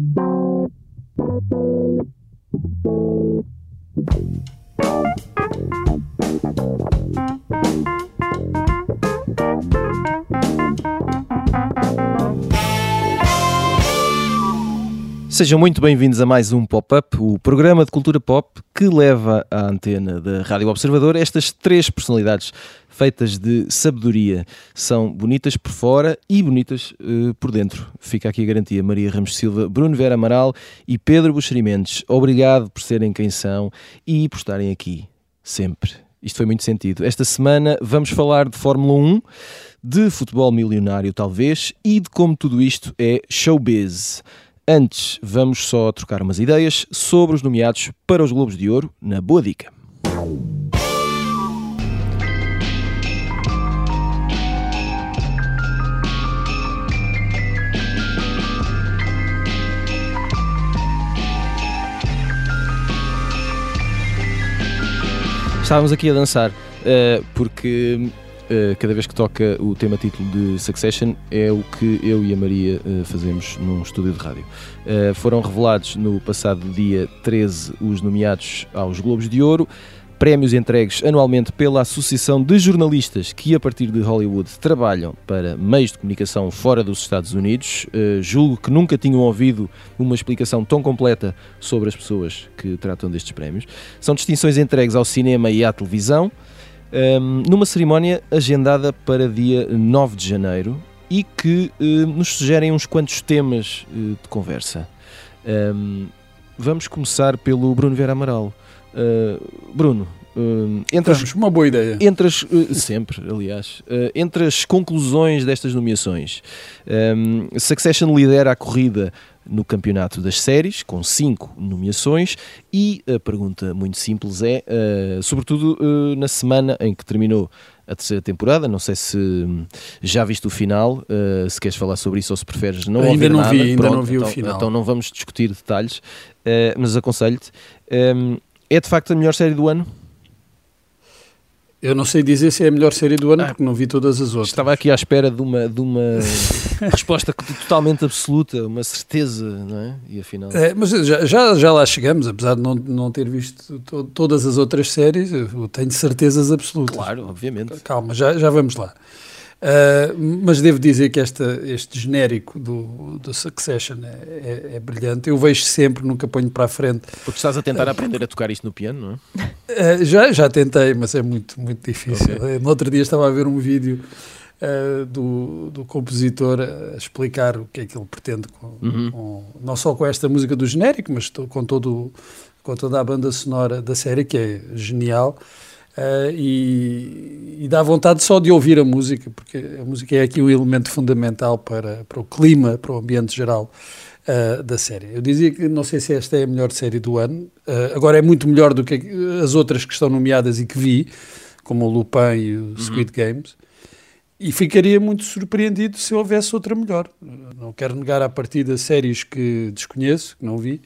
Bye. Sejam muito bem-vindos a mais um Pop-Up, o programa de cultura pop que leva à antena da Rádio Observador estas três personalidades feitas de sabedoria. São bonitas por fora e bonitas uh, por dentro. Fica aqui a garantia. Maria Ramos Silva, Bruno Vera Amaral e Pedro Buxerimentos. Obrigado por serem quem são e por estarem aqui sempre. Isto foi muito sentido. Esta semana vamos falar de Fórmula 1, de futebol milionário talvez e de como tudo isto é showbiz. Antes, vamos só trocar umas ideias sobre os nomeados para os Globos de Ouro na Boa Dica. Estávamos aqui a dançar uh, porque cada vez que toca o tema título de Succession é o que eu e a Maria uh, fazemos num estúdio de rádio. Uh, foram revelados no passado dia 13 os nomeados aos Globos de Ouro, prémios entregues anualmente pela Associação de Jornalistas que, a partir de Hollywood, trabalham para meios de comunicação fora dos Estados Unidos. julgo que nunca tinham ouvido uma explicação tão completa sobre as pessoas que tratam destes prémios. São distinções entregues ao cinema e à televisão um, numa cerimónia agendada para dia 9 de janeiro e que uh, nos sugerem uns quantos temas uh, de conversa. Um, vamos começar pelo Bruno Vera Amaral. Uh, Bruno, entre as, uma boa ideia. Entre as, sempre, aliás, entre as conclusões destas nomeações, um, Succession lidera a corrida no campeonato das séries, com cinco nomeações, e a pergunta muito simples é, uh, sobretudo uh, na semana em que terminou a terceira temporada, não sei se já viste o final, uh, se queres falar sobre isso ou se preferes não ainda ouvir não nada. Vi, ainda Pronto, não vi então, o final. Então não vamos discutir detalhes, mas aconselho-te. Um, é de facto a melhor série do ano? Eu não sei dizer se é a melhor série do ano, ah, porque não vi todas as outras. Estava aqui à espera de uma, de uma resposta totalmente absoluta, uma certeza, não é? E afinal. É, mas já, já, já, lá chegamos, apesar de não, não ter visto to, todas as outras séries, eu tenho certezas absolutas. Claro, obviamente. Calma, já, já vamos lá. Uh, mas devo dizer que esta, este genérico do, do Succession é, é, é, brilhante. Eu vejo sempre, nunca ponho para a frente. Porque estás a tentar uh, aprender a tocar isto no piano, não é? Uh, já, já tentei, mas é muito, muito difícil. Okay. No outro dia estava a ver um vídeo do, do compositor a explicar o que é que ele pretende, com, uhum. com, não só com esta música do genérico, mas com, todo, com toda a banda sonora da série, que é genial. Uh, e, e, dá vontade só de ouvir a música, porque a música é aqui o elemento fundamental para, para o clima, para o ambiente geral uh, da série. Eu dizia que não sei se esta é a melhor série do ano, uh, agora é muito melhor do que as outras que estão nomeadas e que vi, como o Lupin e o uhum. Squid Games, e ficaria muito surpreendido se houvesse outra melhor. Não quero negar a partir das séries que desconheço, que não vi,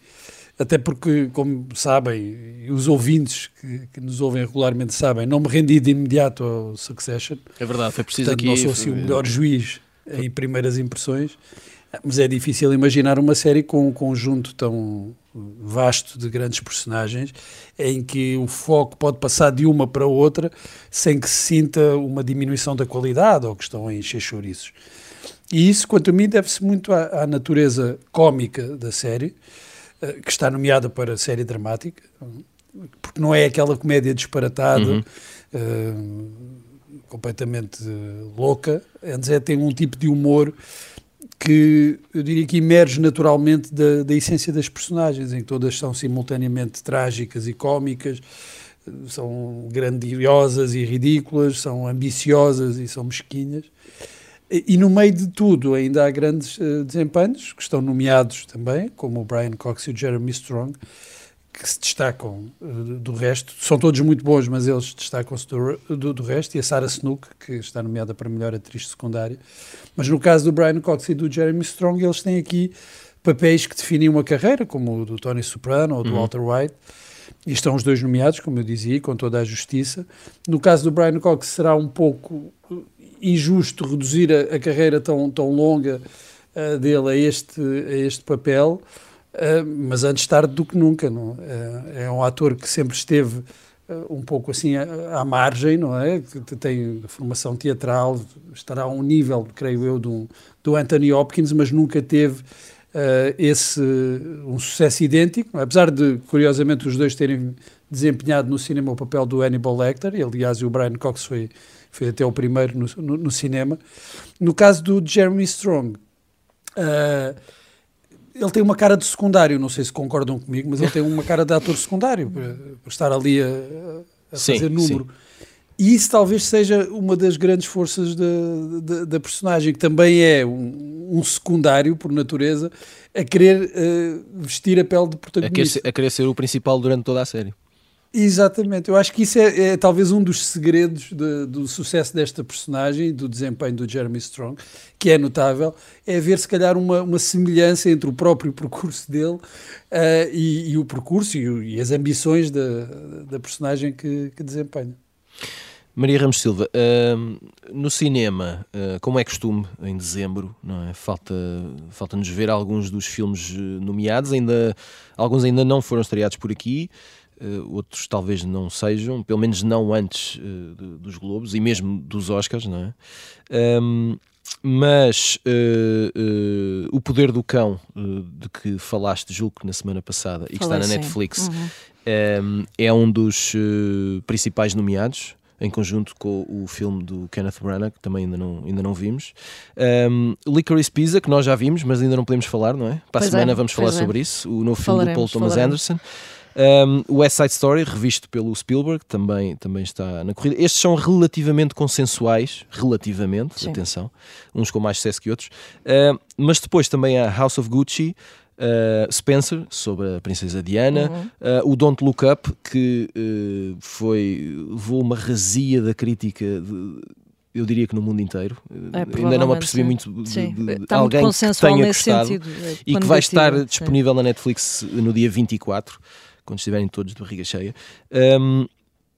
até porque, como sabem, os ouvintes que, que, nos ouvem regularmente sabem, não me rendi de imediato ao Succession. É verdade, foi preciso Portanto, aqui... não sou assim o melhor juiz em primeiras impressões, mas é difícil imaginar uma série com um conjunto tão vasto de grandes personagens, em que o foco pode passar de uma para outra sem que se sinta uma diminuição da qualidade ou que estão a encher chouriços. E isso, quanto a mim, deve-se muito à, à natureza cómica da série, que está nomeada para série dramática, porque não é aquela comédia disparatada, uhum. uh, completamente louca. Antes é tem um tipo de humor que eu diria que emerge naturalmente da, da essência das personagens, em que todas são simultaneamente trágicas e cómicas, são grandiosas e ridículas, são ambiciosas e são mesquinhas. E, no meio de tudo ainda há grandes uh, desempenhos que estão nomeados também, como o Brian Cox e o Jeremy Strong, que se destacam uh, do resto. São todos muito bons, mas eles destacam-se do, do, do, resto. E a Sarah Snook, que está nomeada para melhor atriz secundária. Mas no caso do Brian Cox e do Jeremy Strong, eles têm aqui papéis que definem uma carreira, como o do Tony Soprano ou do uhum. Walter White. E estão os dois nomeados, como eu dizia, com toda a justiça. No caso do Brian Cox, será um pouco injusto reduzir a, a carreira tão, tão longa uh, dele a este, a este papel, uh, mas antes tarde do que nunca. Não? é um ator que sempre esteve um pouco assim à, à, margem, não é? Que tem formação teatral, estará a um nível, creio eu, do, do Anthony Hopkins, mas nunca teve uh, esse um sucesso idêntico, apesar de, curiosamente, os dois terem desempenhado no cinema o papel do Hannibal Lecter, e aliás o Brian Cox foi, foi até o primeiro no, no, no cinema. No caso do Jeremy Strong, uh, ele tem uma cara de secundário, não sei se concordam comigo, mas ele tem uma cara de ator secundário, por, estar ali a, a sim, fazer número. Sim. E isso talvez seja uma das grandes forças da, da, da personagem, que também é um, um, secundário por natureza, a querer uh, vestir a pele de protagonista. A querer, ser, a querer ser o principal durante toda a série. Exatamente, eu acho que isso é, é talvez um dos segredos de, do sucesso desta personagem do desempenho do Jeremy Strong, que é notável, é ver se calhar uma, uma semelhança entre o próprio percurso dele uh, e, e, o percurso e, e as ambições da, da personagem que, que desempenha. Maria Ramos Silva, uh, no cinema, uh, como é costume em dezembro, não é? Falta, falta-nos ver alguns dos filmes eh, nomeados, ainda, alguns ainda não foram estreados por aqui. Uh, outros talvez não sejam, pelo menos não antes uh, de, dos Globos e mesmo dos Oscars, não é? Um, mas uh, O Poder do Cão, de que falaste, julgo na semana passada, e que está na Netflix, uhum. um, é um dos principais nomeados em conjunto com o filme do Kenneth Branagh, que também ainda não, ainda não vimos. Um, Licorice Pizza, que nós já vimos, mas ainda não podemos falar, não é? Para a semana é, vamos falar é. sobre isso. O novo filme do Paul Thomas falaremos. Anderson. Um, o West Side Story, revisto pelo Spielberg, também, também está na corrida. Estes são relativamente consensuais, relativamente, Sim. atenção, uns com mais sucesso que outros. Uh, mas depois também há House of Gucci, Uh, Spencer, sobre a Princesa Diana, uhum. uh, o Don't Look Up, que uh, foi levou uma razia da crítica de, eu diria que no mundo inteiro. É, Ainda não me apercebi sim. muito de, de, de alguém muito que tenha gostado sentido, é, e que vai estar disponível sim. na Netflix no dia 24 quando estiverem todos de barriga cheia. Um,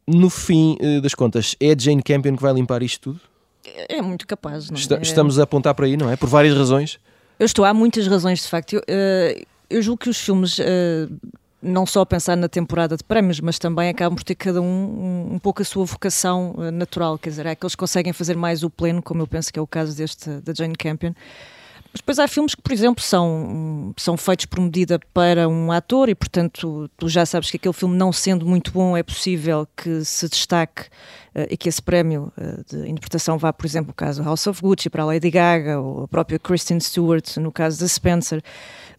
no fim uh, das contas, é Jane Campion que vai limpar isto tudo? É, muito capaz, não Está, é? Estamos a apontar para aí, não é? Por várias razões. Eu estou, há muitas razões, de facto. Eu, uh, eu julgo que os filmes. Uh, não só a pensar na temporada de prémios, mas também acabam por ter cada um um, pouco a sua vocação natural, quer dizer, é que eles conseguem fazer mais o pleno, como eu penso que é o caso deste da Jane Campion. Mas depois há filmes que, por exemplo, são, são feitos por medida para um ator e, portanto, tu já sabes que aquele filme, não sendo muito bom, é possível que se destaque uh, e que esse prémio uh, de interpretação vá, por exemplo, no caso House of Gucci para a Lady Gaga ou a própria Kristen Stewart, no caso da Spencer.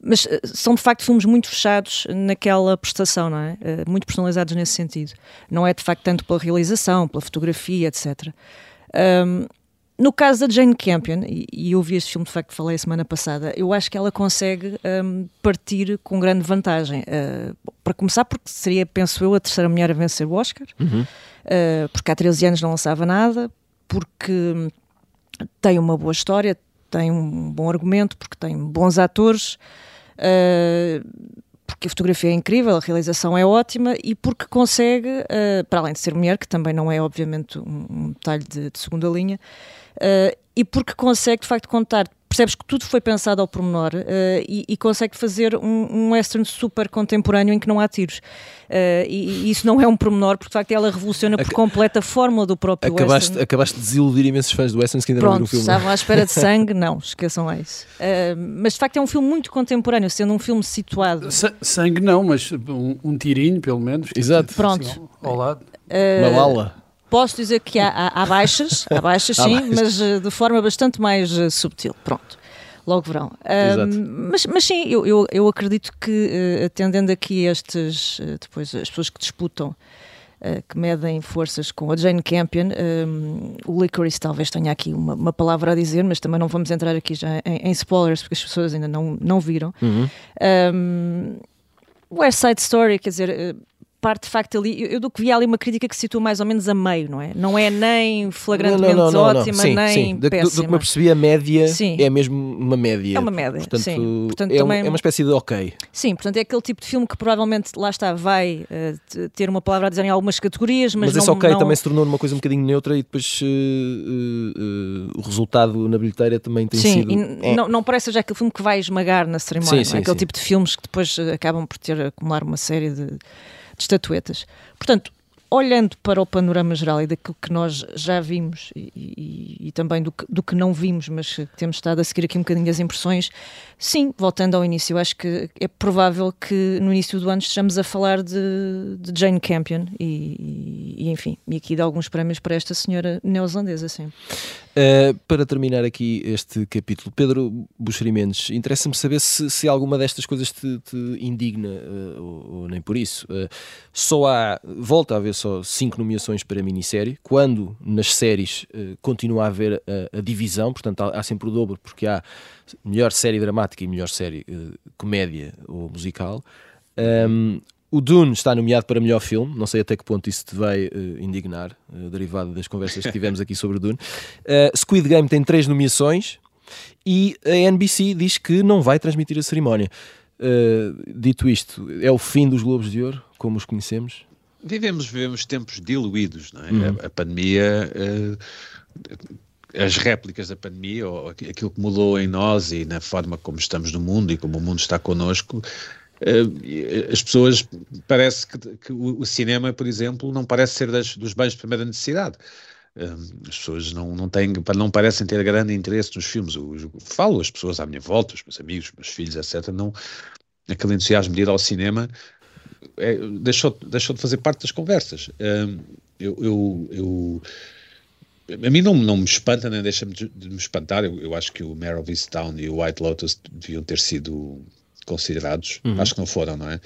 Mas uh, são, de facto, filmes muito fechados naquela prestação, não é? muito personalizados nesse sentido. Não é, de facto, tanto pela realização, pela fotografia, etc. Um, no caso da Jane Campion, e, e eu vi este filme de facto falei a semana passada, eu acho que ela consegue um, partir com grande vantagem. Uh, para começar, porque seria, penso eu, a terceira mulher a vencer o Oscar, uhum. uh, porque há 13 anos não lançava nada, porque tem uma boa história, tem um bom argumento, porque tem bons atores. Uh, porque a fotografia é incrível, a realização é ótima e porque consegue, uh, para além de ser mulher, que também não é obviamente um, um detalhe de, de segunda linha, uh, e porque consegue de facto contar percebes que tudo foi pensado ao pormenor uh, e, e, consegue fazer um, um, western super contemporâneo em que não há tiros. Uh, e, e, isso não é um pormenor, porque de facto ela revoluciona por completo a fórmula do próprio acabaste, western. Acabaste de desiludir imensos fãs do western que ainda Pronto, não viram o filme. estavam à espera de sangue, não, esqueçam lá isso. Uh, mas de facto é um filme muito contemporâneo, sendo um filme situado. sangue não, mas um, um tirinho pelo menos. Exato. Pronto. Assim, ao, ao lado. Uma bala. Posso dizer que há, há, há baixas, há baixas sim, mas uh, de forma bastante mais uh, subtil. Pronto. Logo verão. Um, mas, mas sim, eu, eu, eu acredito que, uh, atendendo aqui estes, depois as pessoas que disputam, que medem forças com a Jane Campion, um, o Licorice talvez tenha aqui uma, uma, palavra a dizer, mas também não vamos entrar aqui já em, em spoilers, porque as pessoas ainda não, não viram. Uhum. Um, West Side Story, quer dizer parte de facto ali, eu, eu, do que vi ali uma crítica que se situa mais ou menos a meio, não é? Não é nem flagrantemente não, não, não, ótima, sim, nem sim. péssima. Do, do que me percebi, a média sim. é mesmo uma média. É uma média, portanto, sim. Portanto, é, também, é uma espécie de ok. Sim, portanto é aquele tipo de filme que provavelmente, lá está, vai uh, ter uma palavra a dizer em algumas categorias, mas, mas esse ok também se tornou numa coisa um bocadinho neutra e depois uh, uh, o resultado na bilheteira também tem sido... Sim, é. não, não parece já aquele filme que vai esmagar na cerimónia, sim, sim, aquele tipo de filmes que depois acabam por ter acumular uma série de de estatuetas. Portanto, olhando para o panorama geral e daquilo que nós já vimos e, e, e também do que, do que, não vimos, mas temos estado a seguir aqui um bocadinho as impressões, sim, voltando ao início, acho que é provável que no início do ano estejamos a falar de, de Jane Campion e, e, enfim, e aqui de alguns prémios para esta senhora neozelandesa, sim. Uh, para terminar aqui este capítulo, Pedro Buxerimentos, interessa-me saber se, se alguma destas coisas te, te indigna uh, ou, ou, nem por isso. Uh, só há, volta a haver só cinco nomeações para minissérie, quando nas séries continua a haver a, a divisão, portanto há, há, sempre o dobro, porque há melhor série dramática e melhor série comédia ou musical. Um, o Dune está nomeado para melhor filme, não sei até que ponto isso te vai uh, indignar, uh, derivado das conversas que tivemos aqui sobre o Dune. Uh, Squid Game tem três nomeações e a NBC diz que não vai transmitir a cerimónia. dito isto, é o fim dos Globos de Ouro, como os conhecemos? Vivemos, vivemos tempos diluídos, não é? Uhum. A, a, pandemia as réplicas da pandemia, ou aquilo que mudou em nós e na forma como estamos no mundo e como o mundo está connosco, as pessoas parece que, que o, cinema, por exemplo, não parece ser das, dos bens de primeira necessidade. Uh, as pessoas não, não têm, não parecem ter grande interesse nos filmes. Eu, eu falo as pessoas à minha volta, os meus amigos, os meus filhos, etc. Não, aquele entusiasmo de ir ao cinema é, deixou, deixou de fazer parte das conversas. Uh, eu, eu, eu a mim não, não me espanta, nem deixa-me de, de, me espantar. Eu, eu, acho que o Mare of Easttown e o White Lotus deviam ter sido considerados. Uhum. Acho que não foram, não é?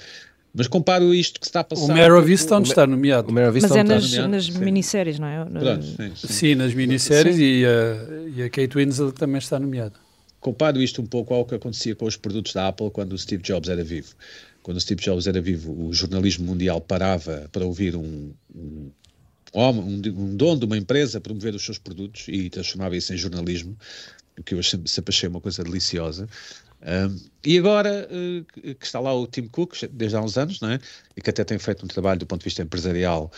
Mas comparo isto que está a passar. O Mare of Easttown está nomeado. O Mas é nas, nas minisséries, não é? Pronto, sim, sim. sim, nas minisséries e, a, e a Kate Winslet também está nomeada. Comparo isto um pouco ao que acontecia com os produtos da Apple quando o Steve Jobs era vivo. Quando o Steve Jobs era vivo, o jornalismo mundial parava para ouvir um, um homem, um, um dono de uma empresa promover os seus produtos e transformava isso em jornalismo, o que eu sempre, sempre achei uma coisa deliciosa. Um, e agora uh, que está lá o Tim Cook, desde há uns anos, não é? e que até tem feito um trabalho do ponto de vista empresarial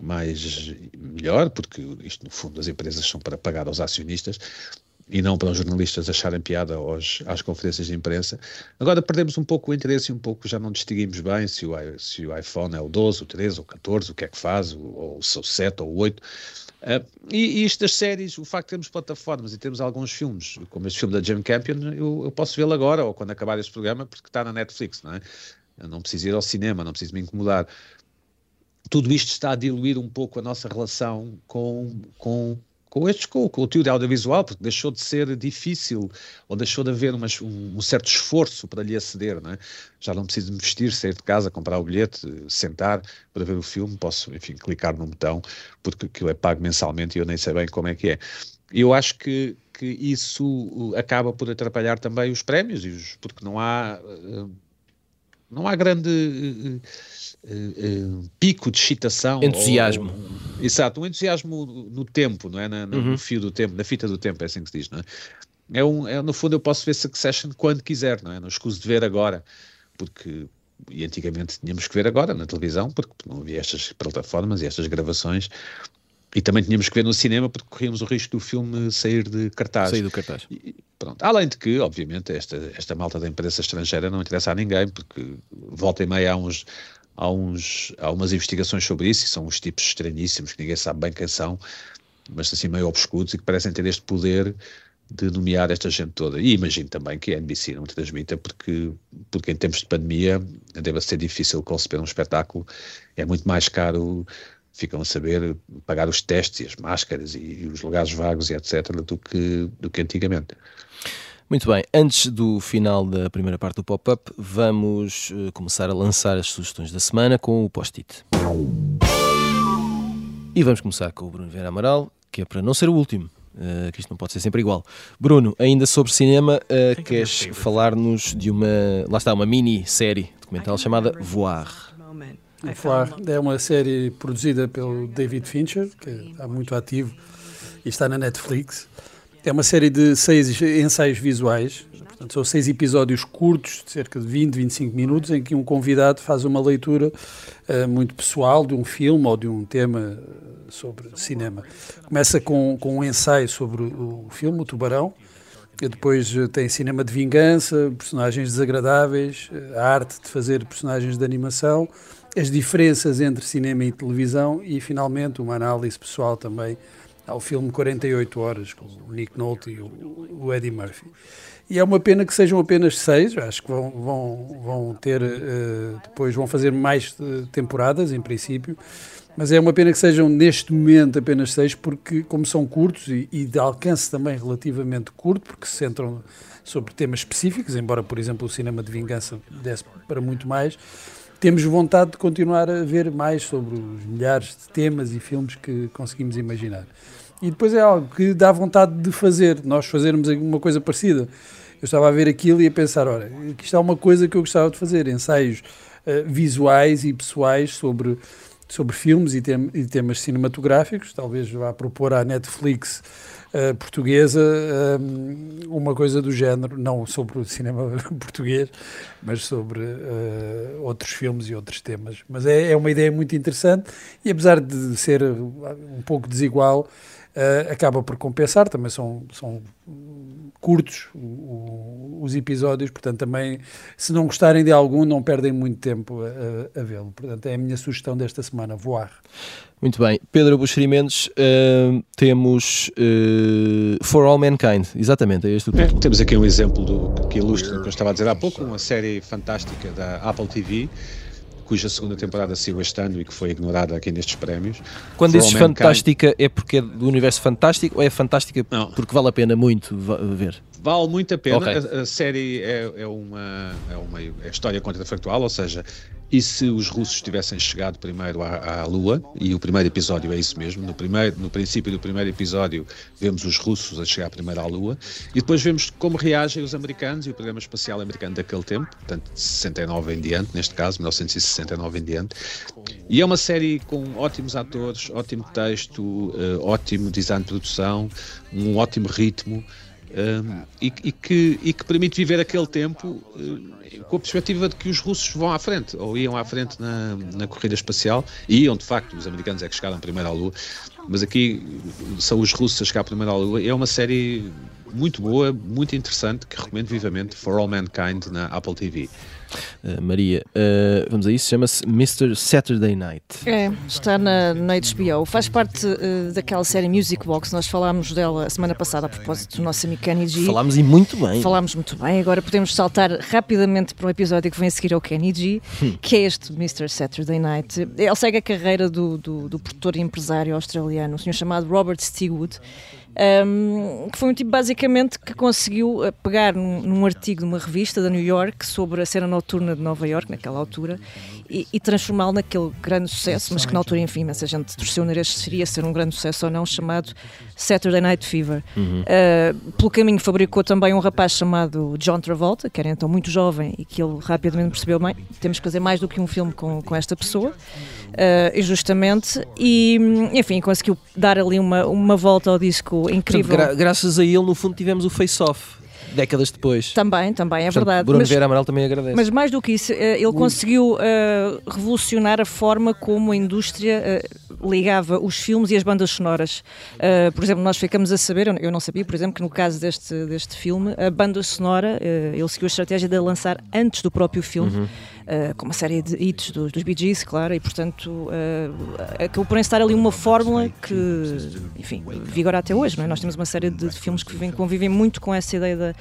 mais melhor, porque isto no fundo as empresas são para pagar aos acionistas e não para os jornalistas acharem piada aos, às conferências de imprensa. Agora perdemos um pouco o interesse e um pouco já não distinguimos bem se o, se o iPhone é o 12, o 13, o 14, o que é que faz, ou, o seu 7 ou o 8. Uh, e, e isto das séries, o facto de termos plataformas e termos alguns filmes, como este filme da Jim Campion, eu, eu posso vê-lo agora ou quando acabar este programa, porque está na Netflix, não é? Eu não preciso ir ao cinema, não preciso me incomodar. Tudo isto está a diluir um pouco a nossa relação com, com com estes, com, com o de audiovisual, porque deixou de ser difícil, ou deixou de haver um, um, certo esforço para lhe aceder, não é? Já não preciso me vestir, sair de casa, comprar o bilhete, sentar para ver o filme, posso, enfim, clicar num botão, porque aquilo é pago mensalmente e eu nem sei bem como é que é. Eu acho que, que isso uh, acaba por atrapalhar também os prémios, porque não há, uh, não há grande uh, uh, pico de excitação. Entusiasmo. Ou, exato, um entusiasmo no tempo, não é? Na, no, uhum. fio do tempo, na fita do tempo, é assim que se diz, não é? É um, é, no fundo, eu posso ver Succession quando quiser, não é? Não escuso de ver agora, porque e antigamente tínhamos que ver agora na televisão, porque não havia estas plataformas e estas gravações, e também tínhamos que ver no cinema porque corríamos o risco do filme sair de cartaz. Sair do cartaz. E, pronto. Além de que, obviamente, esta, esta malta da imprensa estrangeira não interessa a ninguém, porque volta e meia há uns, há, uns, há umas investigações sobre isso, e são uns tipos estranhíssimos que ninguém sabe bem quem são, mas assim meio obscuros e que parecem ter este poder de nomear esta gente toda. E imagino também que a NBC não transmita, porque, porque em tempos de pandemia deve ser difícil conceber um espetáculo, é muito mais caro, ficam a saber, pagar os testes e as máscaras e os lugares vagos e etc., do que, do que antigamente. Muito bem, antes do final da primeira parte do pop-up, vamos uh, começar a lançar as sugestões da semana com o post-it. E vamos começar com o Bruno Vera Amaral, que é para não ser o último, uh, que isto não pode ser sempre igual. Bruno, ainda sobre cinema, uh, queres falar-nos de uma, lá está, uma mini-série documental chamada Voar. Foire é uma série produzida pelo David Fincher, que está muito ativo e está na Netflix. É uma série de seis ensaios visuais, portanto, são seis episódios curtos, de cerca de 20, 25 minutos, em que um convidado faz uma leitura uh, muito pessoal de um filme ou de um tema sobre cinema. Começa com, com um ensaio sobre o filme, O Tubarão, depois eh, tem cinema de vingança, personagens desagradáveis, eh, a arte de fazer personagens de animação, as diferenças entre cinema e televisão e, finalmente, uma análise pessoal também ao filme 48 Horas, com o Nick Nolte e o, Eddie Murphy. E é uma pena que sejam apenas seis, acho que vão, vão, vão ter, uh, depois vão fazer mais temporadas, em princípio, mas é uma pena que sejam neste momento apenas seis, porque como são curtos e, e de alcance também relativamente curto, porque se centram sobre temas específicos, embora, por exemplo, o cinema de vingança desse para muito mais, temos vontade de continuar a ver mais sobre os milhares de temas e filmes que conseguimos imaginar. E depois é algo que dá vontade de fazer, nós fazermos alguma coisa parecida. Eu estava a ver aquilo e a pensar, ora, isto é uma coisa que eu gostava de fazer, ensaios uh, visuais e pessoais sobre sobre filmes e, tem, e, temas cinematográficos, talvez vá propor à Netflix uh, portuguesa um, uma coisa do género, não sobre o cinema português, mas sobre uh, outros filmes e outros temas. Mas é, é, uma ideia muito interessante e apesar de ser um pouco desigual, uh, acaba por compensar, também são, são curtos o, os episódios, portanto também se não gostarem de algum não perdem muito tempo a, a vê-lo. Portanto é a minha sugestão desta semana, voar. Muito bem. Pedro Buxeri Mendes, uh, temos uh, For All Mankind, exatamente, é este o é, Temos aqui um exemplo do, que ilustra o que eu estava a dizer há pouco, uma série fantástica da Apple TV, cuja segunda temporada saiu este ano e que foi ignorada aqui nestes prémios. Quando dizes fantástica, é porque é do universo fantástico ou é fantástica Não. porque vale a pena muito ver? Vale muito a pena. Okay. A, a, série é, é, uma, é uma é história contrafactual, ou seja, e se os russos tivessem chegado primeiro à, à, Lua, e o primeiro episódio é isso mesmo, no, primeiro, no princípio do primeiro episódio vemos os russos a chegar primeiro à Lua, e depois vemos como reagem os americanos e o programa espacial americano daquele tempo, portanto de 69 em diante, neste caso, 1969 em diante, e é uma série com ótimos atores, ótimo texto, uh, ótimo design de produção, um ótimo ritmo, e, e, que, e que permite viver aquele tempo uh, com a perspectiva de que os russos vão à frente, ou iam à frente na, na corrida espacial, e iam de facto, os americanos é que chegaram primeiro à Lua, mas aqui são os russos a chegar primeiro à Lua. É uma série muito boa, muito interessante, que recomendo vivamente, For All Mankind na Apple TV. Uh, Maria, uh, vamos a isso, chama-se Mr. Saturday Night. É, está na, na HBO. Faz parte uh, daquela série Music Box, nós falámos dela a semana passada a propósito do nosso amigo Kenny G. Falámos e muito bem. Falámos muito bem, agora podemos saltar rapidamente para um episódio que vem a seguir ao Kenny G, hum. que é este Mr. Saturday Night. Ele segue a carreira do, do, do produtor e empresário australiano, um senhor chamado Robert Stigwood. Um, que foi um tipo basicamente que conseguiu eh, pegar num, num, artigo de uma revista da New York sobre a cena noturna de Nova York naquela altura e, e transformá-lo naquele grande sucesso, mas que na altura, enfim, a gente torceu o nariz se seria ser um grande sucesso ou não, chamado Saturday Night Fever. Uhum. Uh, pelo caminho fabricou também um rapaz chamado John Travolta, que era então muito jovem e que ele rapidamente percebeu, bem, temos que fazer mais do que um filme com, com esta pessoa. Uh, justamente, e enfim, conseguiu dar ali uma, uma volta ao disco incrível. Portanto, gra graças a ele, no fundo, tivemos o face-off décadas depois. Também, também, é Portanto, verdade. Bruno mas, Vieira Amaral também agradece. Mas mais do que isso, eh, ele conseguiu uh, revolucionar a forma como a indústria uh, ligava os filmes e as bandas sonoras. Uh, por exemplo, nós ficamos a saber, eu não sabia, por exemplo, que no caso deste, deste filme, a banda sonora, ele seguiu a estratégia de lançar antes do próprio filme. Uhum uh, com uma série de hits dos, dos Bee Gees, claro, e portanto uh, acabou por estar ali uma fórmula que, enfim, vigora até hoje, não é? Nós temos uma série de filmes que vivem, convivem muito com essa ideia da,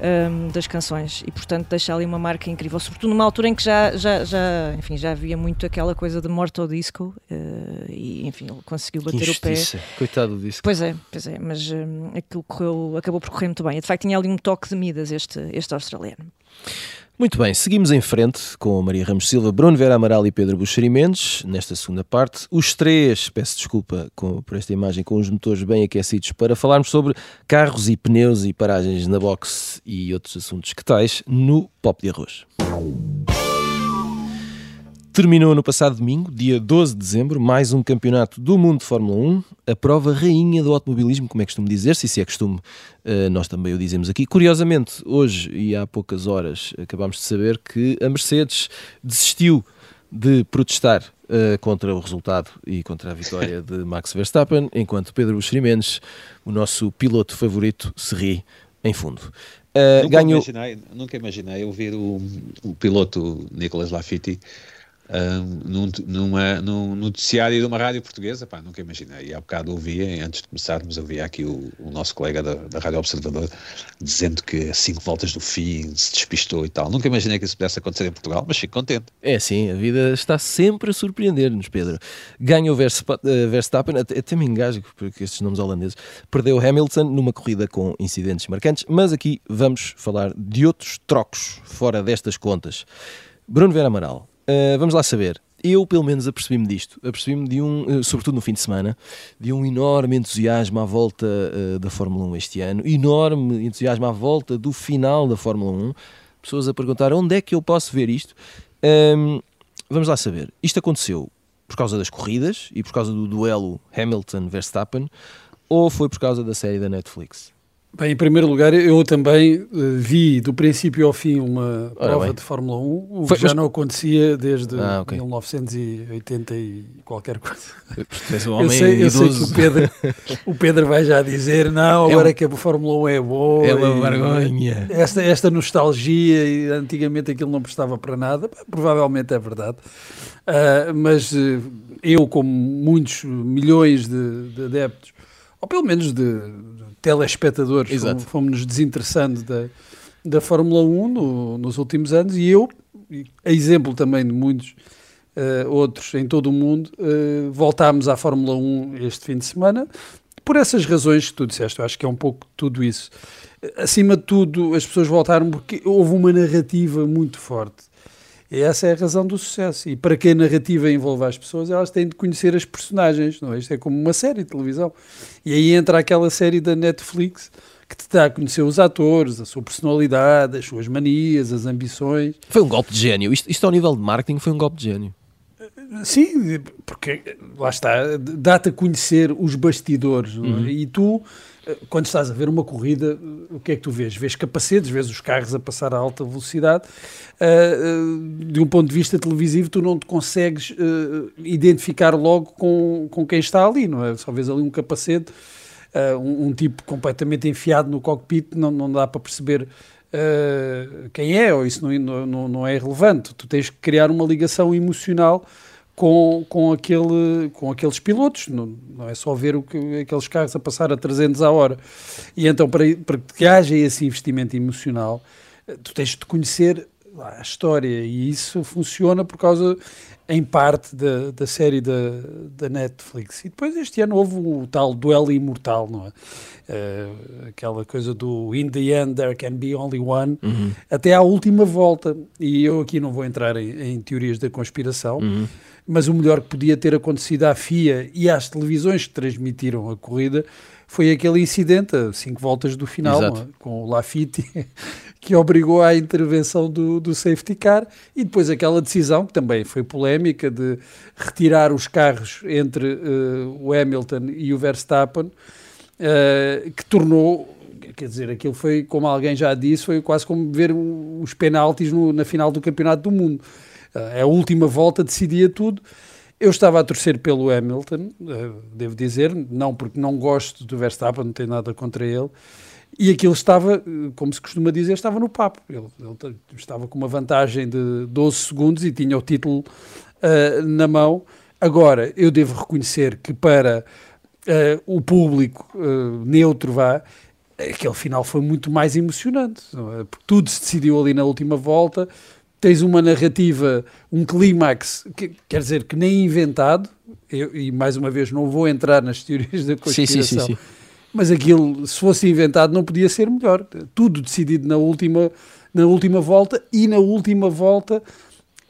um, das canções e portanto deixa ali uma marca incrível, sobretudo numa altura em que já, já, já, enfim, já havia muito aquela coisa de morte ao disco uh, e enfim, ele conseguiu bater o pé. Coitado do disco. Pois é, pois é, mas um, aquilo correu, acabou por correr muito bem. De facto tinha ali um toque de Midas este, este australiano. Muito bem, seguimos em frente com Maria Ramos Silva, Bruno Vera Amaral e Pedro Buxeri Mendes, nesta segunda parte. Os três, peço desculpa com, por esta imagem, com os motores bem aquecidos, para falarmos sobre carros e pneus e paragens na box e outros assuntos que tais no Pop de Arroz. Terminou no passado domingo, dia 12 de dezembro, mais um campeonato do mundo de Fórmula 1, a prova rainha do automobilismo, como é costume dizer-se, e se é costume, eh, nós também o dizemos aqui. Curiosamente, hoje e há poucas horas, acabámos de saber que a Mercedes desistiu de protestar uh, contra o resultado e contra a vitória de Max Verstappen, enquanto Pedro Buxeri o nosso piloto favorito, se ri em fundo. Uh, nunca, ganhou... imaginei, nunca imaginei ouvir o, o piloto Nicolas Lafitte num, numa, num noticiário de uma rádio portuguesa, pá, nunca imaginei. E há bocado ouvia, antes de começarmos, ouvia aqui o, o nosso colega da, da Rádio Observador dizendo que a cinco voltas do fim se despistou e tal. Nunca imaginei que isso pudesse acontecer em Portugal, mas fico contente. É sim, a vida está sempre a surpreender-nos, Pedro. Ganha o eh, Verstappen, até, até me engasgo porque estes nomes holandeses, perdeu Hamilton numa corrida com incidentes marcantes, mas aqui vamos falar de outros trocos fora destas contas. Bruno Vera Amaral, Uh, vamos lá saber. Eu, pelo menos, apercebi-me disto. Apercebi-me de um, uh, sobretudo no fim de semana, de um enorme entusiasmo à volta uh, da Fórmula 1 este ano, enorme entusiasmo à volta do final da Fórmula 1. Pessoas a perguntar onde é que eu posso ver isto. Um, vamos lá saber. Isto aconteceu por causa das corridas e por causa do duelo Hamilton-Verstappen ou foi por causa da série da Netflix? Bem, em primeiro lugar, eu também uh, vi do princípio ao fim uma prova de Fórmula 1, o Foi, que já mas... não acontecia desde ah, okay. 1980 e qualquer coisa. Um eu sei, eu sei que o Pedro, o Pedro vai já dizer, não, agora é um... que a Fórmula 1 é boa. É uma vergonha. Esta, esta nostalgia, e antigamente aquilo não prestava para nada, provavelmente é verdade. Uh, mas uh, eu, como muitos milhões de, de adeptos, ou pelo menos de, telespectadores, fomos, fomos nos desinteressando da, da Fórmula 1 no, nos últimos anos e eu, a exemplo também de muitos uh, outros em todo o mundo, uh, voltámos à Fórmula 1 este fim de semana por essas razões que tu disseste. Eu acho que é um pouco tudo isso. Acima de tudo, as pessoas voltaram porque houve uma narrativa muito forte. E essa é a razão do sucesso. E para que a narrativa envolva as pessoas, elas têm de conhecer as personagens. Não é? Isto é como uma série de televisão. E aí entra aquela série da Netflix que te dá a conhecer os atores, a sua personalidade, as suas manias, as ambições. Foi um golpe de gênio. Isto, isto ao nível de marketing foi um golpe de gênio. Sim, porque lá está, dá-te a conhecer os bastidores é? uhum. e tu quando estás a ver uma corrida, o que é que tu vês? Vês capacetes, vês os carros a passar a alta velocidade. Uh, de um ponto de vista televisivo, tu não te consegues identificar logo com, com quem está ali, não é? Só vês ali um capacete, um, um, tipo completamente enfiado no cockpit, não, não dá para perceber quem é, ou isso não, não, não é relevante. Tu tens que criar uma ligação emocional com, com, aquele, com aqueles pilotos, não, não é só ver o que, aqueles carros a passar a 300 a hora. E então, para, para que haja esse investimento emocional, tu tens de conhecer a história e isso funciona por causa, em parte, da, da série da, da Netflix. E depois este ano houve o tal duelo imortal, não é? Uh, aquela coisa do in the end there can be only one, uhum. até à última volta. E eu aqui não vou entrar em, em teorias da conspiração. Uhum mas o melhor que podia ter acontecido à FIA e às televisões que transmitiram a corrida foi aquele incidente a cinco voltas do final, é? com o Lafitte, que obrigou à intervenção do, do safety car e depois aquela decisão, que também foi polémica, de retirar os carros entre uh, o Hamilton e o Verstappen, uh, que tornou quer dizer, aquilo foi, como alguém já disse, foi quase como ver os penaltis no, na final do Campeonato do Mundo. É a última volta decidia tudo. Eu estava a torcer pelo Hamilton, devo dizer, não porque não gosto do Verstappen, não tenho nada contra ele. E aquilo estava, como se costuma dizer, estava no papo. Ele, ele estava com uma vantagem de 12 segundos e tinha o título uh, na mão. Agora, eu devo reconhecer que para uh, o público uh, neutro vá, aquele final foi muito mais emocionante. É? Porque tudo se decidiu ali na última volta tens uma narrativa, um clímax, que, quer dizer, que nem inventado, eu, e mais uma vez não vou entrar nas teorias da conspiração, sim, sim, sim, mas aquilo, se fosse inventado, não podia ser melhor. Tudo decidido na última, na última volta, e na última volta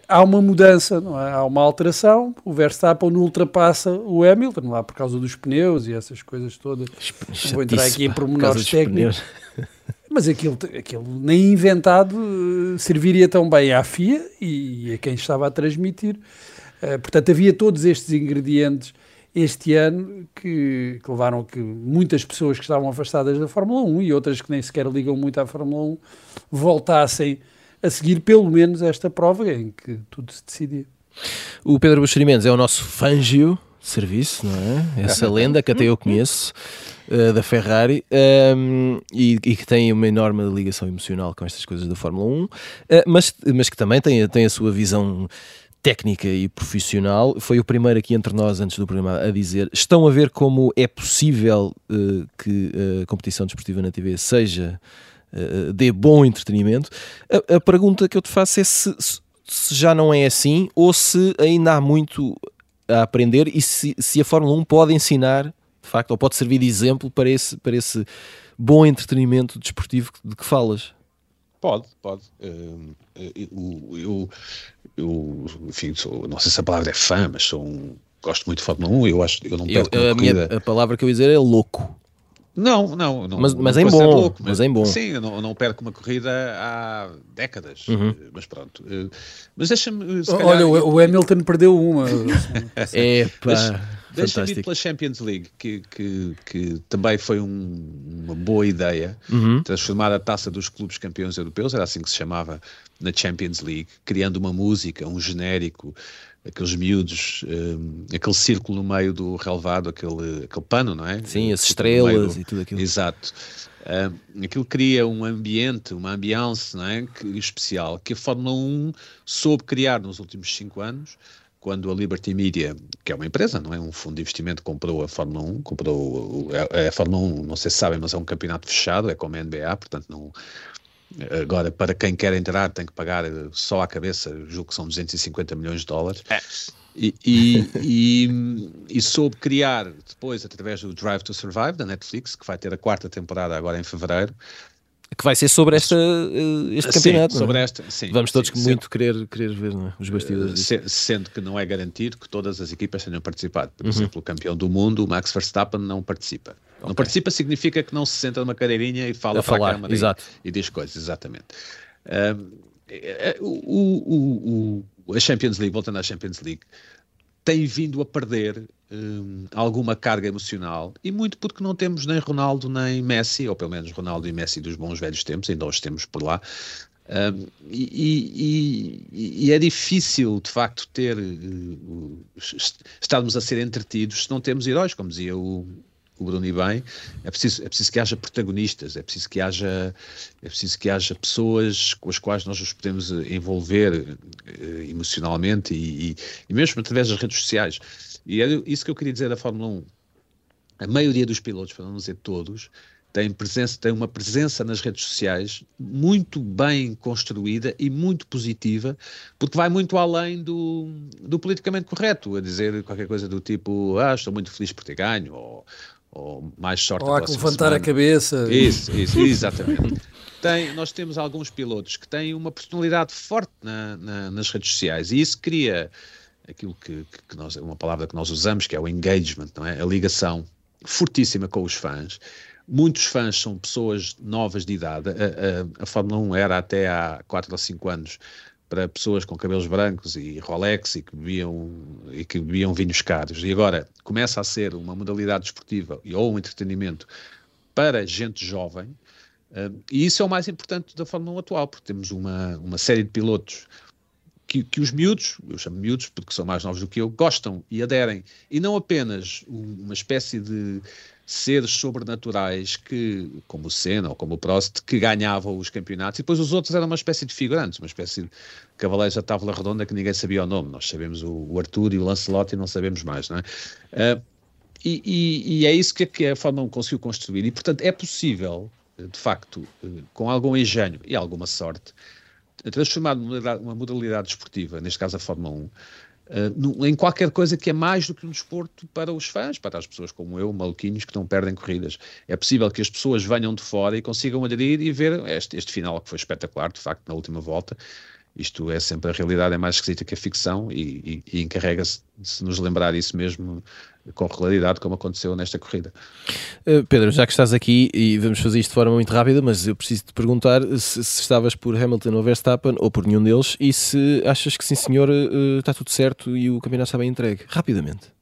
há uma mudança, é? há uma alteração, o Verstappen ultrapassa o Hamilton, lá por causa dos pneus e essas coisas todas. Não vou entrar aqui em pormenores técnicos. Mas aquilo, aquilo nem inventado eh, serviria tão bem à FIA e a quem estava a transmitir. Uh, portanto, havia todos estes ingredientes este ano que, que, levaram a que muitas pessoas que estavam afastadas da Fórmula 1 e outras que nem sequer ligam muito à Fórmula 1 voltassem a seguir pelo menos esta prova em que tudo se decidia. O Pedro Buxerimentos é o nosso fangio de serviço, não é? Essa lenda que até eu conheço. Uh, da Ferrari um, e, e, que tem uma enorme ligação emocional com estas coisas da Fórmula 1, uh, mas, mas que também tem, tem a sua visão técnica e profissional. Foi o primeiro aqui entre nós, antes do programa, a dizer: estão a ver como é possível uh, que a competição desportiva na TV seja. Uh, dê bom entretenimento. A, a, pergunta que eu te faço é se, se, já não é assim ou se ainda há muito a aprender e se, se a Fórmula 1 pode ensinar, de facto, ou pode servir de exemplo para esse, para esse bom entretenimento desportivo de que falas. Pode, pode. Uh, eu, eu, eu, enfim, sou, não sei se a palavra é fã, mas sou um, gosto muito de Fórmula 1. Eu acho, eu não perco eu, a, minha, a palavra que eu ia dizer é louco. Não, não, não mas, mas não é bom, louco, mas, mas, é bom. Sim, eu não, não perco uma corrida há décadas, uhum. mas pronto. Mas deixa-me. Olha, o Hamilton perdeu uma. é pá. Deixa-me ir pela Champions League, que, que, que também foi um, uma boa ideia, uhum. transformar a taça dos clubes campeões europeus, era assim que se chamava na Champions League, criando uma música, um genérico, aqueles miúdos, um, aquele círculo no meio do relevado, aquele, aquele pano, não é? Sim, as estrelas do... e tudo aquilo. Exato. Um, aquilo cria um ambiente, uma ambiance não é? que, especial que a Fórmula 1 soube criar nos últimos cinco anos quando a Liberty Media, que é uma empresa, não é um fundo de investimento, comprou a Fórmula 1, comprou a, é, a Fórmula 1, não sei se sabem, mas é um campeonato fechado, é como a NBA, portanto não agora para quem quer entrar tem que pagar só à cabeça, julgo que são 250 milhões de dólares. É. E, e, e, e, soube criar depois, através do Drive to Survive da Netflix, que vai ter a quarta temporada agora em fevereiro, que vai ser sobre esta, eh, este sim, campeonato. É? Sobre esta, sim, Vamos todos sim, muito querer, querer ver é? os bastidores. Uh, sendo que não é garantido que todas as equipas tenham participado. Por uhum. exemplo, o campeão do mundo, o Max Verstappen, não participa. Okay. Não participa significa que não se senta numa cadeirinha e fala a para falar, a câmara exato. E, e, diz coisas, exatamente. Uh, o, o, o, a Champions League, voltando à Champions League, tem vindo a perder um, alguma carga emocional e muito porque não temos nem Ronaldo nem Messi, ou pelo menos Ronaldo e Messi dos bons velhos tempos, ainda os temos por lá. E, e, e, é difícil de facto ter uh, estarmos a ser entretidos se não temos heróis, como dizia o, o Bruno e bem, é preciso, é preciso que haja protagonistas, é preciso que haja, é preciso que haja pessoas com as quais nós nos podemos envolver uh, emocionalmente e, e, e, mesmo através das redes sociais. E é isso que eu queria dizer da Fórmula 1. A maioria dos pilotos, para não dizer todos, tem, presença, tem uma presença nas redes sociais muito bem construída e muito positiva, porque vai muito além do, do politicamente correto, a dizer qualquer coisa do tipo, ah, estou muito feliz por ter ganho, ou ou mais sorte ou há que levantar semana. a cabeça. Isso, isso, exatamente. Tem, nós temos alguns pilotos que têm uma personalidade forte na, na, nas redes sociais e isso cria aquilo que, que nós, uma palavra que nós usamos, que é o engagement, não é? a ligação fortíssima com os fãs. Muitos fãs são pessoas novas de idade. A, a, a Fórmula 1 era até há 4 ou 5 anos para pessoas com cabelos brancos e Rolex e que bebiam, e que bebiam vinhos caros. E agora começa a ser uma modalidade desportiva ou um entretenimento para gente jovem. Uh, e isso é o mais importante da Fórmula 1 atual, porque temos uma, uma série de pilotos que, que, os miúdos, eu chamo miúdos porque são mais novos do que eu, gostam e aderem. E não apenas uma espécie de seres sobrenaturais que, como o Senna ou como o Prost, que ganhavam os campeonatos, e depois os outros eram uma espécie de figurantes, uma espécie de cavaleiros da tábua redonda que ninguém sabia o nome. Nós sabemos o, Arthur e o Lancelot e não sabemos mais, não é? Uh, e, e, e, é isso que, que a Fórmula 1 conseguiu construir. E, portanto, é possível, de facto, com algum engenho e alguma sorte, transformar uma modalidade esportiva, neste caso a Fórmula 1, Uh, em qualquer coisa que é mais do que um desporto para os fãs, para as pessoas como eu, maluquinhos, que não perdem corridas. É possível que as pessoas venham de fora e consigam aderir e ver este, este final que foi espetacular, de facto, na última volta. isto é sempre a realidade, é mais esquisita que a ficção e, e, e encarrega-se de nos lembrar isso mesmo com regularidade, como aconteceu nesta corrida. Uh, Pedro, já que estás aqui e vamos fazer isto de forma muito rápida, mas eu preciso te perguntar se, se estavas por Hamilton ou Verstappen ou por nenhum deles e se achas que sim, senhor, uh, está tudo certo e o campeonato está bem entregue. Rapidamente.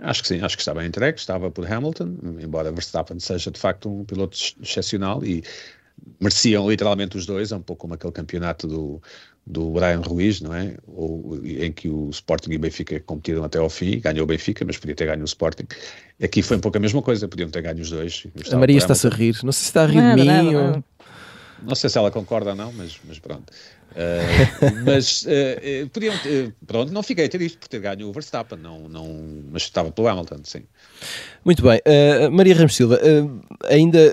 Acho que sim, acho que bem entregue. Estava por Hamilton, embora Verstappen seja de facto um piloto excepcional e mereciam literalmente os dois, é um pouco como aquele campeonato do, do Brian Ruiz, não é? Ou, em que o Sporting e o Benfica competiram até ao fim, ganhou o Benfica, mas podia ter ganho o Sporting. Aqui foi um pouco a mesma coisa, podiam ter ganho os dois. A Maria está-se a rir, não sei se está a rir não, de mim não, não, ou... Não sei se ela concorda ou não, mas, mas pronto. Uh, mas uh, podiam, uh, pronto, não fiquei a ter isto por ter ganho o Verstappen, não, não, mas estava pelo Hamilton, sim. Muito bem, Maria Ramos Silva, ainda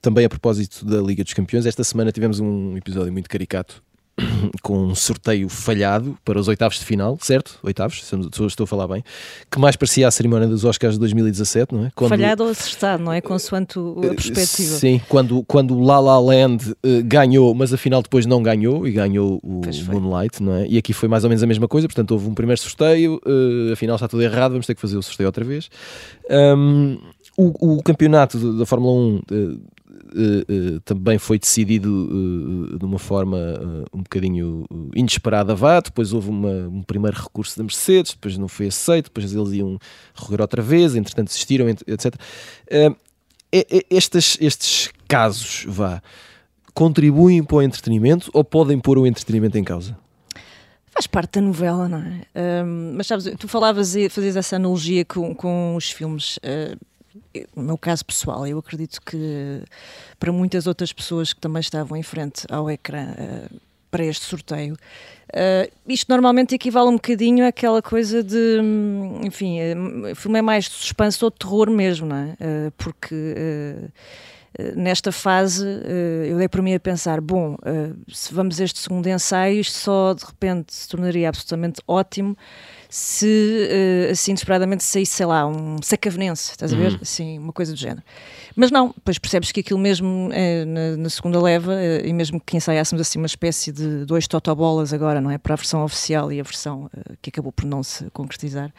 também a propósito da Liga dos Campeões, esta semana tivemos um episódio muito caricato com um sorteio falhado para os oitavos de final, certo? Oitavos, estou a falar bem, que mais parecia a cerimónia dos Oscars de 2017, não é? Quando... Falhado ou acertado, não é? Consoante a eh, perspectiva. Sim, quando, quando La La Land uh, ganhou, mas afinal depois não ganhou e ganhou o Moonlight, não é? E aqui foi mais ou menos a mesma coisa, portanto houve um primeiro sorteio, uh, afinal está tudo errado, vamos ter que fazer o sorteio outra vez. Um, o, o, campeonato da Fórmula 1 uh, uh, também foi decidido uh, de uma forma um bocadinho inesperada vá, depois houve uma, um primeiro recurso da Mercedes, depois não foi aceito, depois eles iam recorrer outra vez, entretanto desistiram, etc. estes, estes casos, vá, contribuem para o entretenimento ou podem pôr o entretenimento em causa? Faz parte da novela, não é? mas sabes, tu falavas fazias essa analogia com, com os filmes. Uh, no meu caso pessoal, eu acredito que para muitas outras pessoas que também estavam em frente ao ecrã uh, para este sorteio, uh, isto normalmente equivale um bocadinho àquela coisa de, hum, enfim, uh, filme é mais de suspense ou de terror mesmo, não é? Porque nesta fase eu dei para mim a pensar, bom, se vamos a este segundo ensaio, isto só de repente se tornaria absolutamente ótimo se uh, assim inesperadamente saísse, sei lá, um sacavenense, estás a ver? Uhum. Assim, uma coisa do género. Mas não, depois percebes que aquilo mesmo é, na, na, segunda leva, é, e mesmo que ensaiássemos assim uma espécie de dois totobolas agora, não é? Para a versão oficial e a versão que acabou por não se concretizar,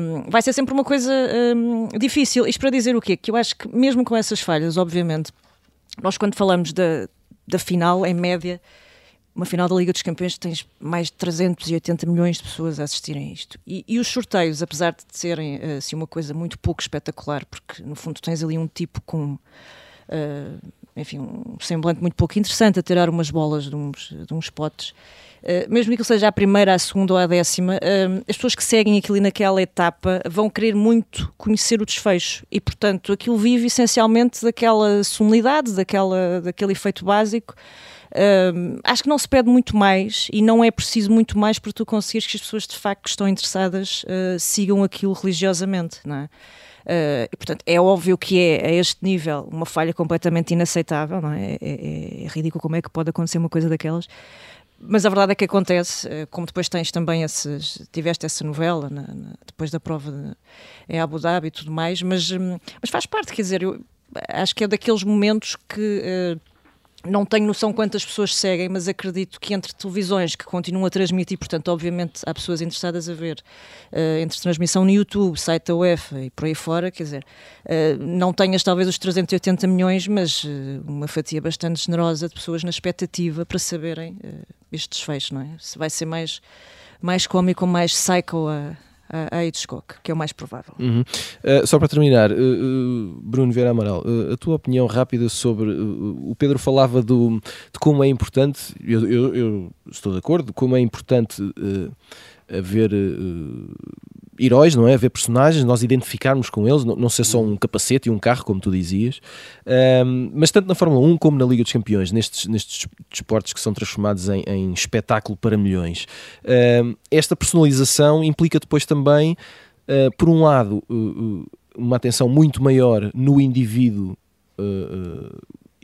um, vai ser sempre uma coisa um, difícil. Isto para dizer o quê? Que eu acho que mesmo com essas falhas, obviamente, nós quando falamos da, da final, em média, uma final da Liga dos Campeões tens mais de 380 milhões de pessoas a assistirem a isto. E, e os sorteios, apesar de serem assim, uma coisa muito pouco espetacular, porque no fundo tens ali um tipo com. Uh, enfim, um semblante muito pouco interessante a tirar umas bolas de uns, de uns potes. Uh, mesmo que seja a primeira, a segunda ou a décima, uh, as pessoas que seguem aquilo naquela etapa vão querer muito conhecer o desfecho e, portanto, aquilo vive essencialmente daquela sonoridade, daquela, daquele efeito básico Acho que não se pede muito mais e não é preciso muito mais para tu conseguires que as pessoas de facto que estão interessadas uh, sigam aquilo religiosamente, não é? Uh, e, portanto, é óbvio que é a este nível uma falha completamente inaceitável, não é? É, é, é ridículo como é que pode acontecer uma coisa daquelas. Mas a verdade é que acontece, ah, como depois tens também esses, tiveste essa novela na, na, depois da prova de, em Abu Dhabi e tudo mais, mas, hum, mas faz parte, quer dizer, eu acho que é daqueles momentos que uh, não tenho noção quantas pessoas seguem, mas acredito que entre televisões que continuam a transmitir, portanto, obviamente há pessoas interessadas a ver, uh, entre transmissão no YouTube, site da UEFA e por aí fora, quer dizer, uh, não tenhas talvez os 380 milhões, mas uh, uma fatia bastante generosa de pessoas na expectativa para saberem este desfecho, não é? Se vai ser mais, mais cómico ou mais psycho a a Hitchcock, que é o mais provável. Uhum. Uh, só para terminar, uh, uh, Bruno Vieira Amaral, a tua opinião rápida sobre. o Pedro falava do, de como é importante, eu, eu, eu estou de acordo, como é importante haver heróis, não é? Haver personagens, nós identificarmos com eles, não, não ser só um capacete e um carro, como tu dizias, um, mas tanto na Fórmula 1 como na Liga dos Campeões, nestes, nestes desportos que são transformados em, em espetáculo para milhões. Um, esta personalização implica depois também, uh, por um lado, uh, uma atenção muito maior no indivíduo. Uh,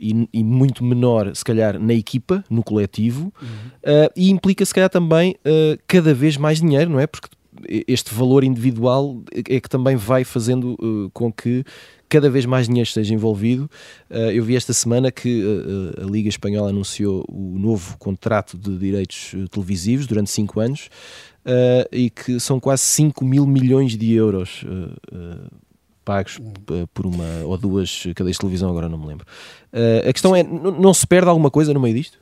e, e, muito menor, se calhar, na equipa, no coletivo, uhum. uh, e implica, se calhar, também uh, cada vez mais dinheiro, não é? Porque este valor individual é que também vai fazendo com que cada vez mais dinheiro esteja envolvido. eu vi esta semana que a Liga Espanhola anunciou o novo contrato de direitos televisivos durante 5 anos e que são quase 5 mil milhões de euros pagos por uma ou duas cadeias de televisão, agora não me lembro. Uh, a questão é, não se perde alguma coisa no meio disto?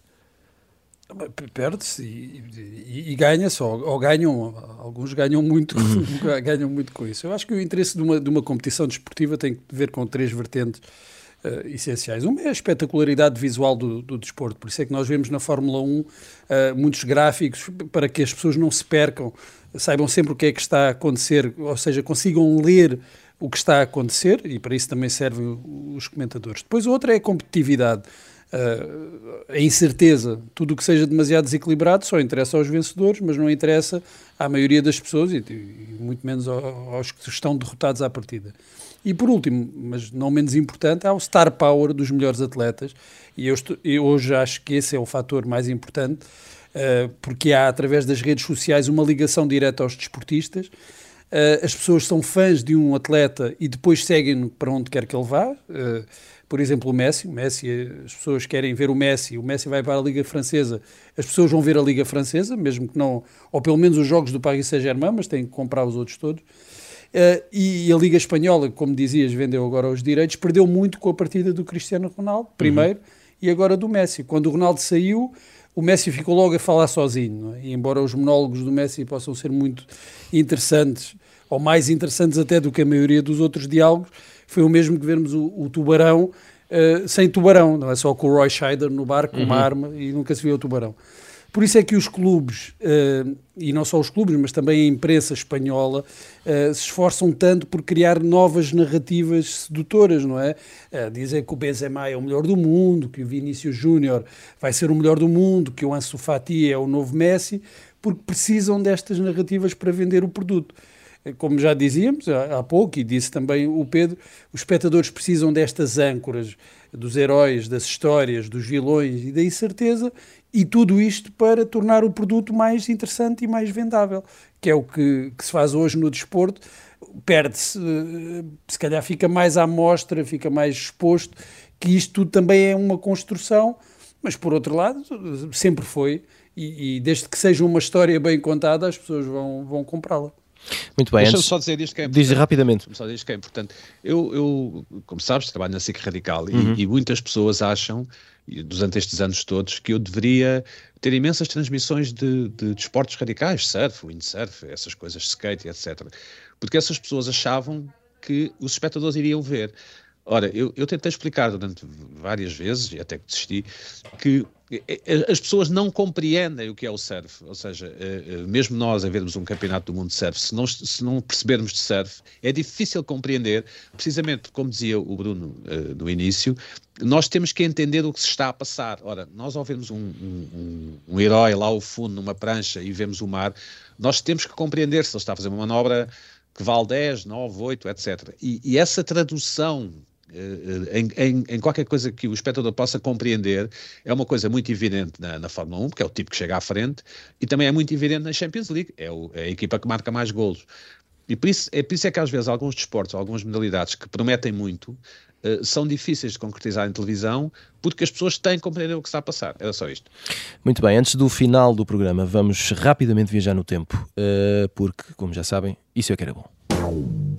Perde-se e, e, e ganha-se, ou, ou, ganham, alguns ganham muito, uhum. ganham muito com isso. Eu acho que o interesse de uma, de uma competição desportiva tem que ver com três vertentes uh, essenciais. Uma é a espetacularidade visual do, do, desporto, por isso é que nós vemos na Fórmula 1 uh, muitos gráficos para que as pessoas não se percam, saibam sempre o que é que está a acontecer, ou seja, consigam ler o que está a acontecer e para isso também servem os comentadores. Depois outra é a competitividade. A incerteza, tudo o que seja demasiado desequilibrado só interessa aos vencedores, mas não interessa à maioria das pessoas e, e muito menos aos que estão derrotados à partida. E por último, mas não menos importante, há o star power dos melhores atletas e eu, estou, eu hoje acho que esse é o fator mais importante, uh, porque há através das redes sociais uma ligação direta aos desportistas Uh, as pessoas são fãs de um atleta e depois seguem para onde quer que ele vá. Uh, por exemplo, o Messi. O Messi, as pessoas querem ver o Messi. O Messi vai para a Liga Francesa. As pessoas vão ver a Liga Francesa, mesmo que não, ou pelo menos os jogos do Paris Saint-Germain, mas têm que comprar os outros todos. Uh, e a Liga Espanhola, como dizias, vendeu agora os direitos, perdeu muito com a partida do Cristiano Ronaldo, primeiro, uhum. e agora do Messi. Quando o Ronaldo saiu, o Messi ficou logo a falar sozinho. É? E embora os monólogos do Messi possam ser muito interessantes, ou mais interessantes até do que a maioria dos outros diálogos, foi o mesmo que vermos o, o tubarão uh, sem tubarão, não é só com o Roy Scheider no barco, com uhum. uma arma, e nunca se viu o tubarão. Por isso é que os clubes, uh, e não só os clubes, mas também a imprensa espanhola, uh, se esforçam tanto por criar novas narrativas sedutoras, não é? Uh, dizem que o Benzema é o melhor do mundo, que o Vinícius Júnior vai ser o melhor do mundo, que o Ansu Fati é o novo Messi, porque precisam destas narrativas para vender o produto como já dizíamos há, pouco, e disse também o Pedro, os espectadores precisam destas âncoras, dos heróis, das histórias, dos vilões e da incerteza, e tudo isto para tornar o produto mais interessante e mais vendável, que é o que, que se faz hoje no desporto. Perde-se, eh, se calhar fica mais à mostra, fica mais exposto, que isto tudo também é uma construção, mas por outro lado, sempre foi, e, e desde que seja uma história bem contada, as pessoas vão, vão comprá-la. Muito bem. Deixa-me só dizer isto que é importante. Diz rapidamente. Só dizer isto que é importante. Eu, eu, como sabes, trabalho na SIC Radical uhum. e, e, muitas pessoas acham, durante estes anos todos, que eu deveria ter imensas transmissões de, de, de esportes radicais, surf, windsurf, essas coisas, skate, etc. Porque essas pessoas achavam que os espectadores iriam ver. Ora, eu, eu tentei explicar durante várias vezes, e até que desisti, que as pessoas não compreendem o que é o surf, ou seja, eh, eh, mesmo nós a vermos um campeonato do mundo de surf, se não, se não percebermos de surf, é difícil compreender, precisamente como dizia o Bruno no início, nós temos que entender o que se está a passar. Ora, nós ao vermos um, um, um herói lá ao fundo numa prancha e vemos o mar, nós temos que compreender se ele está a fazer uma manobra que vale 10, 9, 8, etc. E, e essa tradução eh, em, em, em, qualquer coisa que o espectador possa compreender, é uma coisa muito evidente na, na, Fórmula 1, porque é o tipo que chega à frente, e também é muito evidente na Champions League, é, o, é a equipa que marca mais golos. E por isso, é por isso é que às vezes alguns desportos, algumas modalidades que prometem muito, uh, são difíceis de concretizar em televisão, porque as pessoas têm que compreender o que está a passar. Era só isto. Muito bem, antes do final do programa, vamos rapidamente viajar no tempo, porque, como já sabem, isso é que era bom.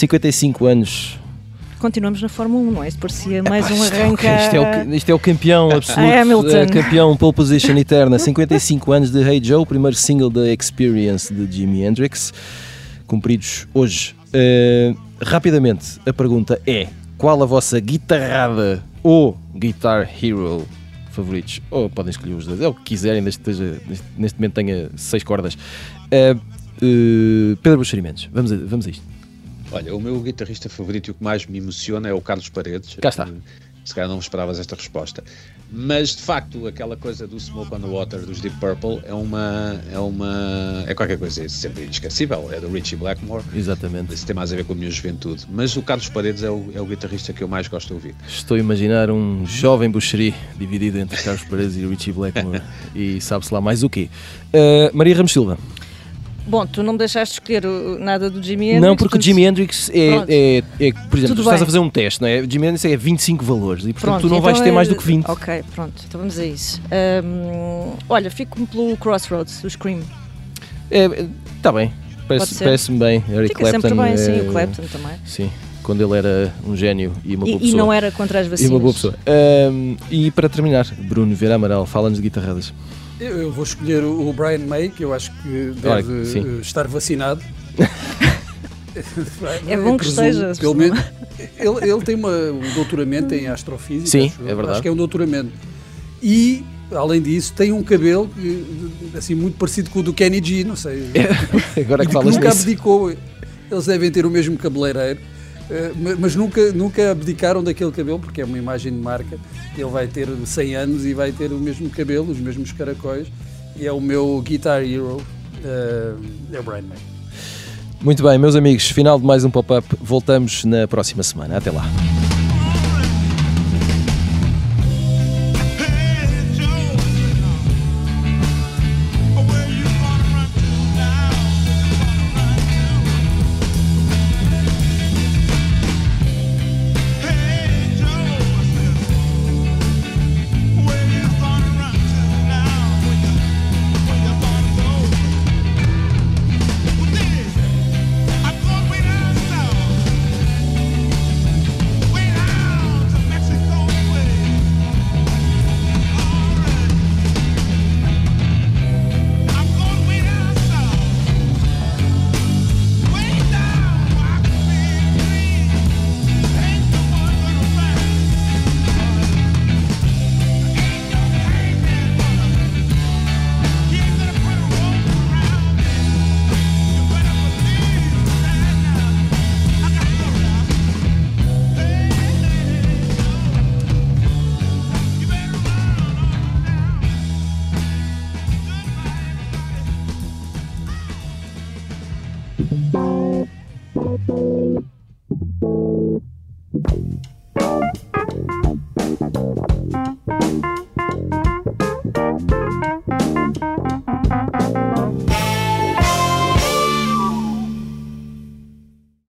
55 anos. Continuamos na Fórmula 1, não é? Isto parecia mais Epá, um arranque. Isto, é o, isto é o campeão absoluto, Hamilton. campeão pole position eterna. 55 anos de Hey Joe, primeiro single da Experience de Jimi Hendrix, cumpridos hoje. Uh, rapidamente, a pergunta é: qual a vossa guitarrada ou Guitar Hero favoritos? Ou podem escolher os dois, é o que quiserem, desde que esteja, neste momento tenha seis cordas. Uh, uh, Pedro Buxerimentos, vamos a, vamos a isto. Olha, o meu guitarrista favorito e o que mais me emociona é o Carlos Paredes. Cá está. Se calhar não esperavas esta resposta. Mas de facto, aquela coisa do Smoke on the Water dos Deep Purple é uma. é uma. é qualquer coisa sempre inesquecível. É do Richie Blackmore. Exatamente. Isso tem mais a ver com a minha juventude. Mas o Carlos Paredes é o, é o guitarrista que eu mais gosto de ouvir. Estou a imaginar um jovem Buxeri dividido entre Carlos Paredes e Richie Blackmore e sabe-se lá mais o quê. Uh, Maria Ramos Silva. Bom, tu não me deixaste escolher nada do Jimi Hendrix. Não, porque o Jimi Hendrix é, é, é, por exemplo, tu estás a fazer um teste, não é? Jimi Hendrix é 25 valores e portanto pronto, tu não então vais ter mais do que 20. Ok, pronto, então vamos a isso. Um, olha, fico pelo Crossroads, o Scream. É, está bem, parece-me parece bem. Eric Fica Clapton. sempre bem, é, sim, o Clapton também. Sim quando ele era um gênio e uma boa e, pessoa. E não era contra as vacinas. E uma boa pessoa. Um, e para terminar, Bruno Vera Amaral, fala-nos de guitarradas. Eu vou escolher o Brian May, que eu acho que deve Olha, estar vacinado. é bom que esteja. Pelo menos, ele, ele tem uma, um doutoramento em astrofísica. Sim, acho, é verdade. Acho que é um doutoramento. E, além disso, tem um cabelo assim, muito parecido com o do Kenny G, não sei. É, agora que falas nunca abdicou. Eles devem ter o mesmo cabeleireiro. Eh, mas nunca, nunca abdicaram daquele cabelo, porque é uma imagem de marca. Ele vai ter 100 anos e vai ter o mesmo cabelo, os mesmos caracóis. E é o meu Guitar Hero, uh, é o Brian May. Muito bem, meus amigos, final de mais um pop-up. Voltamos na próxima semana. Até lá.